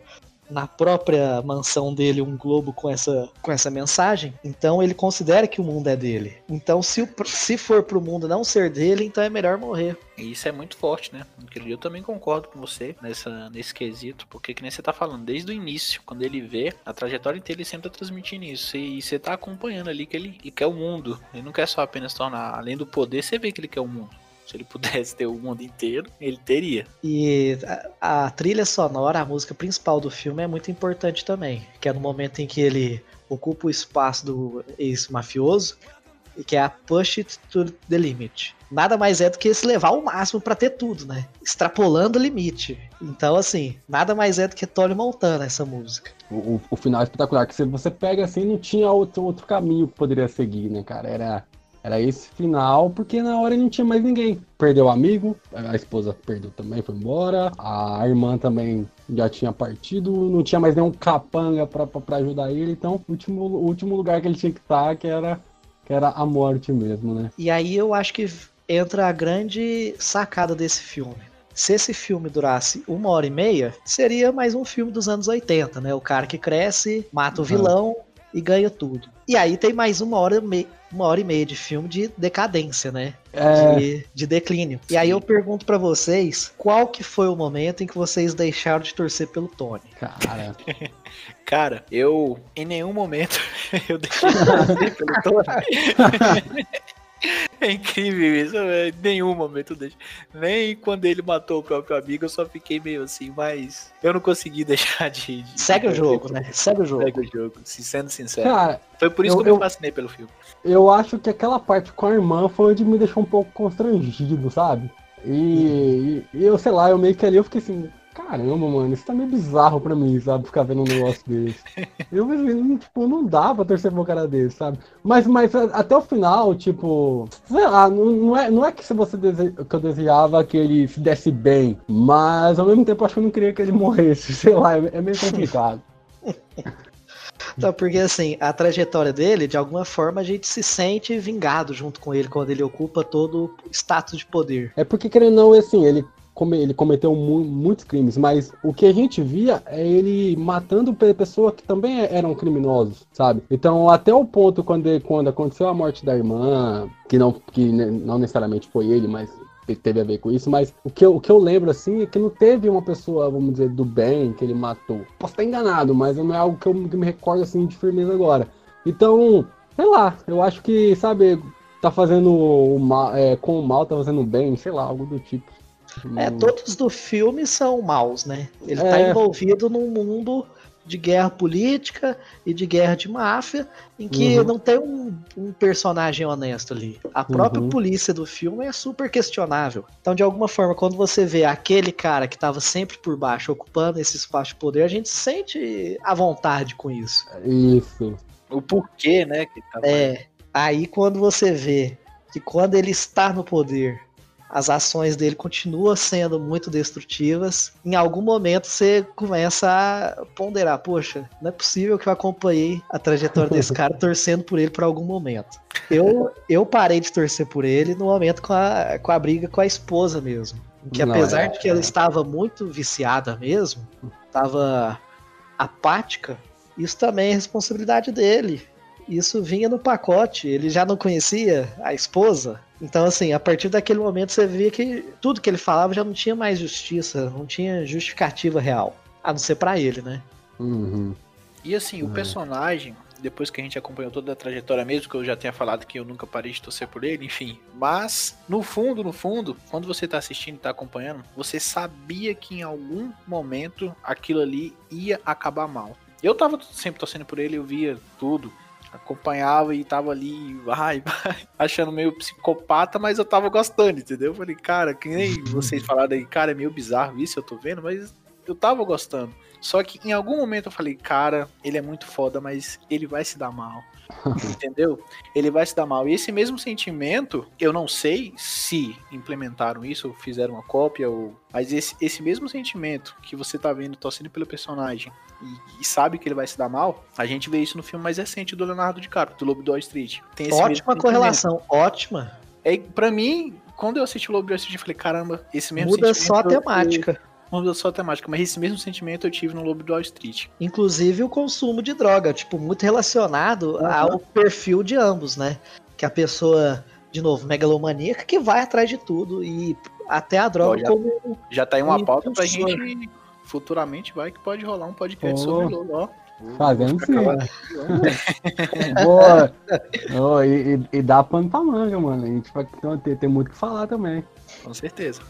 na própria mansão dele um globo com essa, com essa mensagem, então ele considera que o mundo é dele. Então, se, o, se for pro mundo não ser dele, então é melhor morrer. E isso é muito forte, né? Eu também concordo com você nessa, nesse quesito, porque que nem você tá falando, desde o início, quando ele vê, a trajetória inteira ele sempre tá transmitindo isso. E, e você tá acompanhando ali que ele, ele quer o mundo. Ele não quer só apenas tornar, além do poder, você vê que ele quer o mundo. Se ele pudesse ter o mundo inteiro, ele teria. E a, a, trilha sonora, a música principal do filme é muito importante também. Que é no momento em que ele ocupa o espaço do ex-mafioso, e que é a Push It to the Limit. Nada mais é do que se levar ao máximo para ter tudo, né? Extrapolando o limite. Então, assim, nada mais é do que Tony Montana essa música. O, o, o final é espetacular, que se você pega assim, não tinha outro, outro caminho que poderia seguir, né, cara? Era era esse final, porque na hora não tinha mais ninguém. Perdeu o amigo, a esposa perdeu também, foi embora. A irmã também já tinha partido, não tinha mais nenhum capanga para ajudar ele. Então, o último, o último lugar que ele tinha que estar, que era, que era a morte mesmo, né? E aí eu acho que entra a grande sacada desse filme. Se esse filme durasse uma hora e meia, seria mais um filme dos anos 80, né? O cara que cresce, mata o vilão, e ganha tudo. E aí tem mais uma hora, uma hora e meia de filme de decadência, né? É... De, de, declínio. E aí eu pergunto para vocês, qual que foi o momento em que vocês deixaram de torcer pelo Tony? Cara, Cara, eu em nenhum momento eu deixei de torcer pelo Tony. É incrível isso, em nenhum momento deixa. Nem quando ele matou o próprio amigo, eu só fiquei meio assim, mas eu não consegui deixar de. de Segue o jogo, né? Segue o jogo. Segue o jogo, sendo sincero. Cara, foi por isso eu, que eu me fascinei pelo filme. Eu acho que aquela parte com a irmã foi onde me deixou um pouco constrangido, sabe? E, e, eu, sei lá, eu meio que ali eu fiquei assim, caramba, mano, isso tá meio bizarro pra mim, sabe? Ficar vendo um negócio desse. Eu mesmo, tipo, não dá pra torcer pra um cara desse, sabe? Mas, mas até o final, tipo, sei lá, não, não, é, não é que se você dese... que eu desejava que ele se desse bem, mas ao mesmo tempo acho que eu não queria que ele morresse, sei lá, é, é meio complicado. Então, porque assim, a trajetória dele, de alguma forma, a gente se sente vingado junto com ele quando ele ocupa todo o status de poder. É porque, querendo ou não, assim, ele ele cometeu mu muitos crimes, mas o que a gente via é ele matando pessoas que também eram criminosos, sabe? Então, até o ponto quando, ele, quando aconteceu a morte da irmã, que não, que não necessariamente foi ele, mas teve a ver com isso, mas o que, eu, o que eu lembro assim é que não teve uma pessoa, vamos dizer, do bem que ele matou. Posso estar enganado, mas não é algo que eu me recordo assim de firmeza agora. Então, sei lá, eu acho que, sabe, tá fazendo o mal, é, com o mal, tá fazendo bem, sei lá, algo do tipo. É, todos do filme são maus, né? Ele tá é... tá envolvido num mundo de guerra política e de guerra de máfia, em que uhum. não tem um, um, personagem honesto ali. A própria uhum. polícia do filme é super questionável. Então, de alguma forma, quando você vê aquele cara que estava sempre por baixo, ocupando esse espaço de poder, a gente sente a vontade com isso. Isso. O porquê, né? Que tá é. Aí quando você vê que quando ele está no poder, as ações dele continuam sendo muito destrutivas. Em algum momento você começa a ponderar, poxa, não é possível que eu acompanhei a trajetória desse cara torcendo por ele por algum momento. Eu, eu parei de torcer por ele no momento com a, com a briga com a esposa mesmo. Que apesar é, de que ela estava muito viciada mesmo, estava apática, isso também é responsabilidade dele. Isso vinha no pacote, ele já não conhecia a esposa, então, assim, a partir daquele momento você via que tudo que ele falava já não tinha mais justiça, não tinha justificativa real. A não ser para ele, né? Uhum. E assim, o é. personagem, depois que a gente acompanhou toda a trajetória mesmo, que eu já tinha falado que eu nunca parei de torcer por ele, enfim. Mas, no fundo, no fundo, quando você tá assistindo e tá acompanhando, você sabia que em algum momento aquilo ali ia acabar mal. Eu tava sempre torcendo por ele, eu via tudo acompanhava e tava ali, vai, achando meio psicopata, mas eu tava gostando, entendeu? Eu falei, cara, que nem vocês falaram aí, cara, é meio bizarro isso, eu tô vendo, mas eu tava gostando. Só que em algum momento eu falei, cara, ele é muito foda, mas ele vai se dar mal. Entendeu? Ele vai se dar mal. E esse mesmo sentimento, eu não sei se implementaram isso, ou fizeram uma cópia, ou. Mas esse, esse mesmo sentimento que você tá vendo torcendo pelo personagem e, e, sabe que ele vai se dar mal, a gente vê isso no filme mais recente do Leonardo DiCaprio, do Lobo do Wall Street. ótima correlação, ótima. É, pra mim, quando eu assisti o Lobo do Wall Street, eu falei, caramba, esse mesmo Muda só a temática muda só a temática, mas esse mesmo sentimento eu tive no Lobo do Wall Street. Inclusive o consumo de droga, tipo, muito relacionado uhum. ao perfil de ambos, né? Que a pessoa, de novo, megalomaníaca, que vai atrás de tudo e até a droga já, como. Já tá aí uma pauta pra gente. Futuramente vai que pode rolar um podcast oh. sobre o Lobo, ó. Fazendo sim. Boa. oh, e, e, e dá pano pra manga, mano. A gente vai ter, ter muito o que falar também. Com certeza.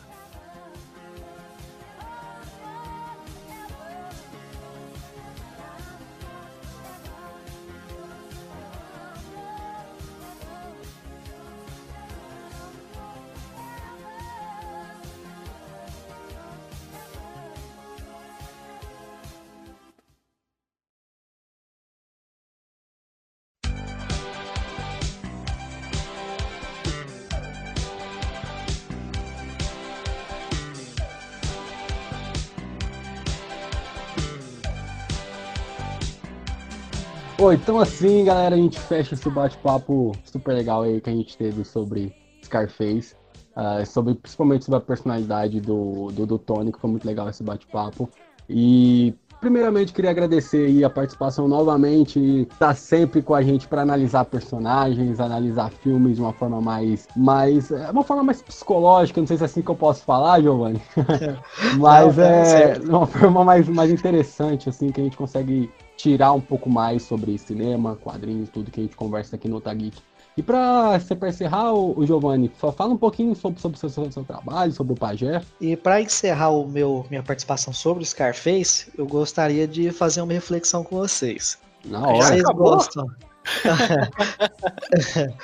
Então assim, galera, a gente fecha esse bate-papo super legal aí que a gente teve sobre Scarface. Uh, sobre, principalmente sobre a personalidade do, do, do Tony, que foi muito legal esse bate-papo. E primeiramente queria agradecer aí a participação novamente, tá sempre com a gente para analisar personagens, analisar filmes de uma forma mais, mais, é, uma forma mais psicológica, não sei se é assim que eu posso falar, Giovanni, mas não, é, é uma forma mais, mais interessante, assim, que a gente consegue tirar um pouco mais sobre cinema, quadrinhos, tudo que a gente conversa aqui no Tageek. E para você encerrar, o, Giovanni, só fala um pouquinho sobre, sobre o seu, trabalho, sobre o Pajé. E para encerrar o meu, minha participação sobre o Scarface, eu gostaria de fazer uma reflexão com vocês. Na hora. Vocês Acabou. gostam?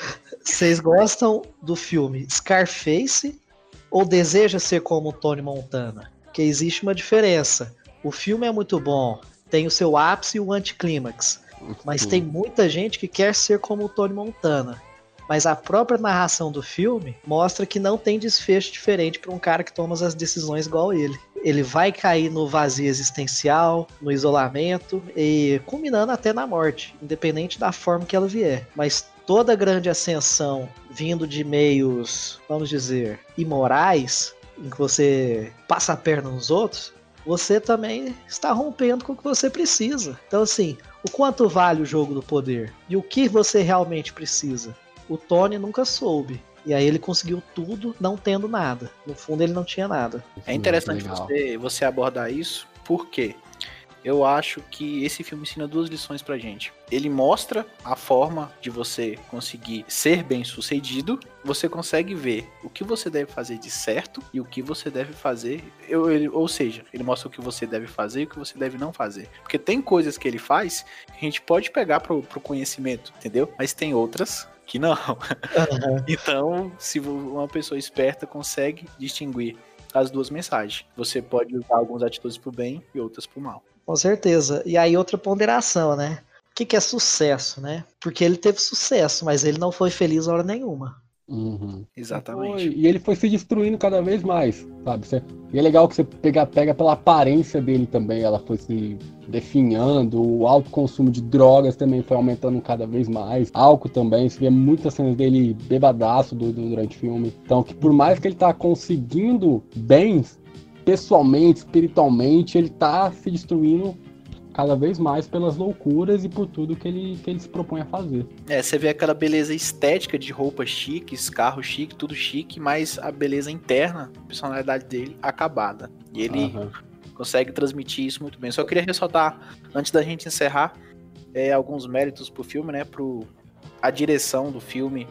vocês gostam do filme Scarface ou deseja ser como o Tony Montana? Porque existe uma diferença. O filme é muito bom, tem o seu ápice e o anticlímax. Mas tem muita gente que quer ser como o Tony Montana. Mas a própria narração do filme mostra que não tem desfecho diferente para um cara que toma as decisões igual ele. Ele vai cair no vazio existencial, no isolamento e culminando até na morte, independente da forma que ela vier. Mas toda grande ascensão vindo de meios, vamos dizer, imorais, em que você passa a perna nos outros, você também está rompendo com o que você precisa. Então, assim, o quanto vale o jogo do poder e o que você realmente precisa. O Tony nunca soube. E aí ele conseguiu tudo não tendo nada. No fundo ele não tinha nada. É interessante você, você abordar isso, porque eu acho que esse filme ensina duas lições pra gente. Ele mostra a forma de você conseguir ser bem sucedido. Você consegue ver o que você deve fazer de certo e o que você deve fazer. Eu, ele, ou seja, ele mostra o que você deve fazer e o que você deve não fazer. Porque tem coisas que ele faz que a gente pode pegar pro, pro conhecimento, entendeu? Mas tem outras que não. Uhum. então, se uma pessoa esperta consegue distinguir as duas mensagens. Você pode usar algumas atitudes pro bem e outras pro mal. Com certeza. E aí outra ponderação, né? O que, que é sucesso, né? Porque ele teve sucesso, mas ele não foi feliz hora nenhuma. Uhum. Exatamente. e ele foi se destruindo cada vez mais, sabe? E é legal que você pega, pega pela aparência dele também, ela foi se definhando, o alto consumo de drogas também foi aumentando cada vez mais, álcool também, você vê muitas cenas dele bebadaço do, do, durante o filme. Então, que por mais que ele tá conseguindo bens, pessoalmente, espiritualmente, ele tá se destruindo cada vez mais pelas loucuras e por tudo que ele, que ele se propõe a fazer. É, você vê aquela beleza estética de roupas chiques, carro chique, tudo chique, mas a beleza interna, a personalidade dele, acabada. E ele uhum. consegue transmitir isso muito bem. Só queria ressaltar, antes da gente encerrar, é, alguns méritos pro filme, né? Pro a direção do filme,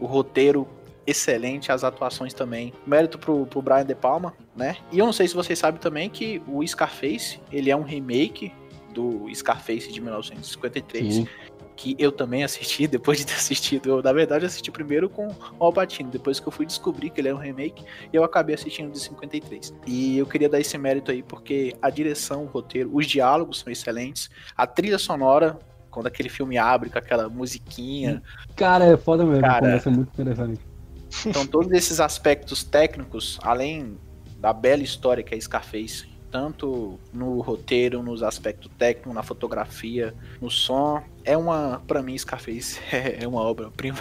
o roteiro excelente, as atuações também. Mérito pro, pro Brian De Palma, né? E eu não sei se vocês sabem também que o Scarface, ele é um remake do Scarface de 1953. Sim. Que eu também assisti, depois de ter assistido. Eu, na verdade, assisti primeiro com o Alpatino, depois que eu fui descobrir que ele é um remake, e eu acabei assistindo de 53. E eu queria dar esse mérito aí, porque a direção, o roteiro, os diálogos são excelentes, a trilha sonora quando aquele filme abre com aquela musiquinha. Cara, é foda mesmo, Cara, começa muito interessante. Então, todos esses aspectos técnicos, além da bela história que é Scarface, tanto no roteiro, nos aspectos técnicos, na fotografia, no som, é uma, para mim, Scarface é uma obra-prima.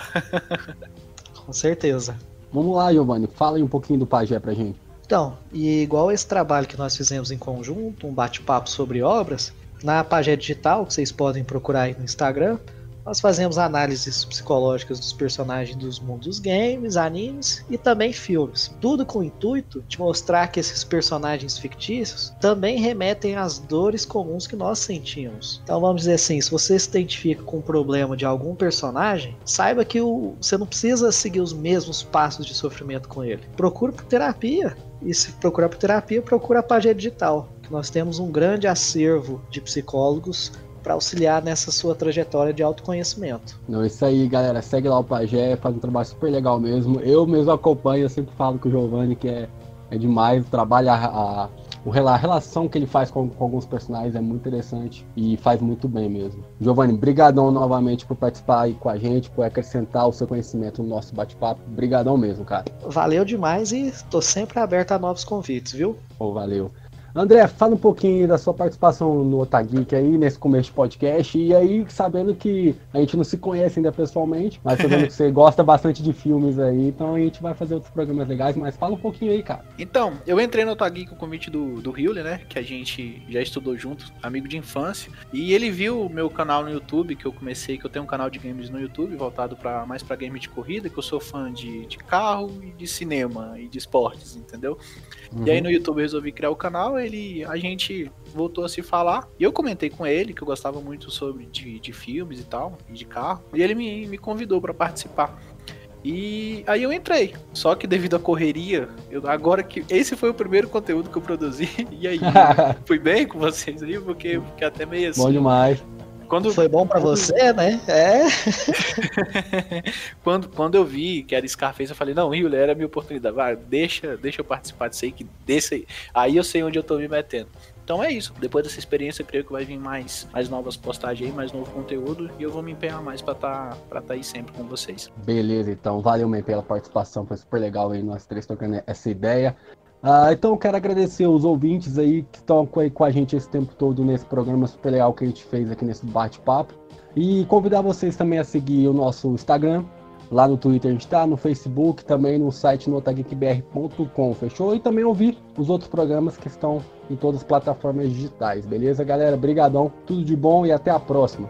Com certeza. Vamos lá, Giovanni, fala aí um pouquinho do Pajé pra gente. Então, e igual esse trabalho que nós fizemos em conjunto, um bate-papo sobre obras, na Pajé Digital, que vocês podem procurar aí no Instagram, nós fazemos análises psicológicas dos personagens dos mundos games, animes e também filmes. Tudo com o intuito de mostrar que esses personagens fictícios também remetem às dores comuns que nós sentimos. Então vamos dizer assim, se você se identifica com um problema de algum personagem, saiba que o, você não precisa seguir os mesmos passos de sofrimento com ele. Procure por terapia. E se procurar por terapia, procura a página digital. Nós temos um grande acervo de psicólogos para auxiliar nessa sua trajetória de autoconhecimento. Não, isso aí, galera. Segue lá o Pajé, faz um trabalho super legal mesmo. Eu mesmo acompanho, eu sempre falo com o Giovanni que é, é demais. Trabalha a, a, a relação que ele faz com, com, alguns personagens é muito interessante e faz muito bem mesmo. Giovanni, brigadão novamente por participar aí com a gente, por acrescentar o seu conhecimento no nosso bate-papo. Brigadão mesmo, cara. Valeu demais e estou sempre aberto a novos convites, viu? Oh, valeu. André, fala um pouquinho da sua participação no Otageek aí, nesse começo de podcast, e aí, sabendo que a gente não se conhece ainda pessoalmente, mas sabendo que você gosta bastante de filmes aí, então a gente vai fazer outros programas legais, mas fala um pouquinho aí, cara. Então, eu entrei no Otageek com o convite do, do Hewley, né, que a gente já estudou junto, amigo de infância, e ele viu o meu canal no YouTube, que eu comecei, que eu tenho um canal de games no YouTube, voltado para mais para game de corrida, que eu sou fã de, de carro e de cinema e de esportes, entendeu? Uhum. E aí no YouTube eu resolvi criar o canal, ele a gente voltou a se falar. E eu comentei com ele que eu gostava muito sobre de, de filmes e tal, e de carro. E ele me, me convidou para participar. E aí eu entrei. Só que devido à correria, eu, agora que esse foi o primeiro conteúdo que eu produzi. E aí, fui bem com vocês aí, porque fiquei até meio assim. Bom demais. Quando, Foi bom para você, né? É. quando, quando eu vi que era Scarface, eu falei, não, Rio, era a minha oportunidade. Vai, deixa, deixa eu participar disso aí, que desse aí. Aí eu sei onde eu tô me metendo. Então é isso. Depois dessa experiência, eu creio que vai vir mais, mais novas postagens aí, mais novo conteúdo. E eu vou me empenhar mais pra estar tá, tá aí sempre com vocês. Beleza, então. Valeu, man, pela participação. Foi super legal aí nós três tocando essa ideia. Uh, então quero agradecer os ouvintes aí que estão com, com a gente esse tempo todo nesse programa super legal que a gente fez aqui nesse bate-papo. E convidar vocês também a seguir o nosso Instagram. Lá no Twitter a gente está, no Facebook, também no site notageekbr.com, fechou? E também ouvir os outros programas que estão em todas as plataformas digitais, beleza, galera? Obrigadão, tudo de bom e até a próxima.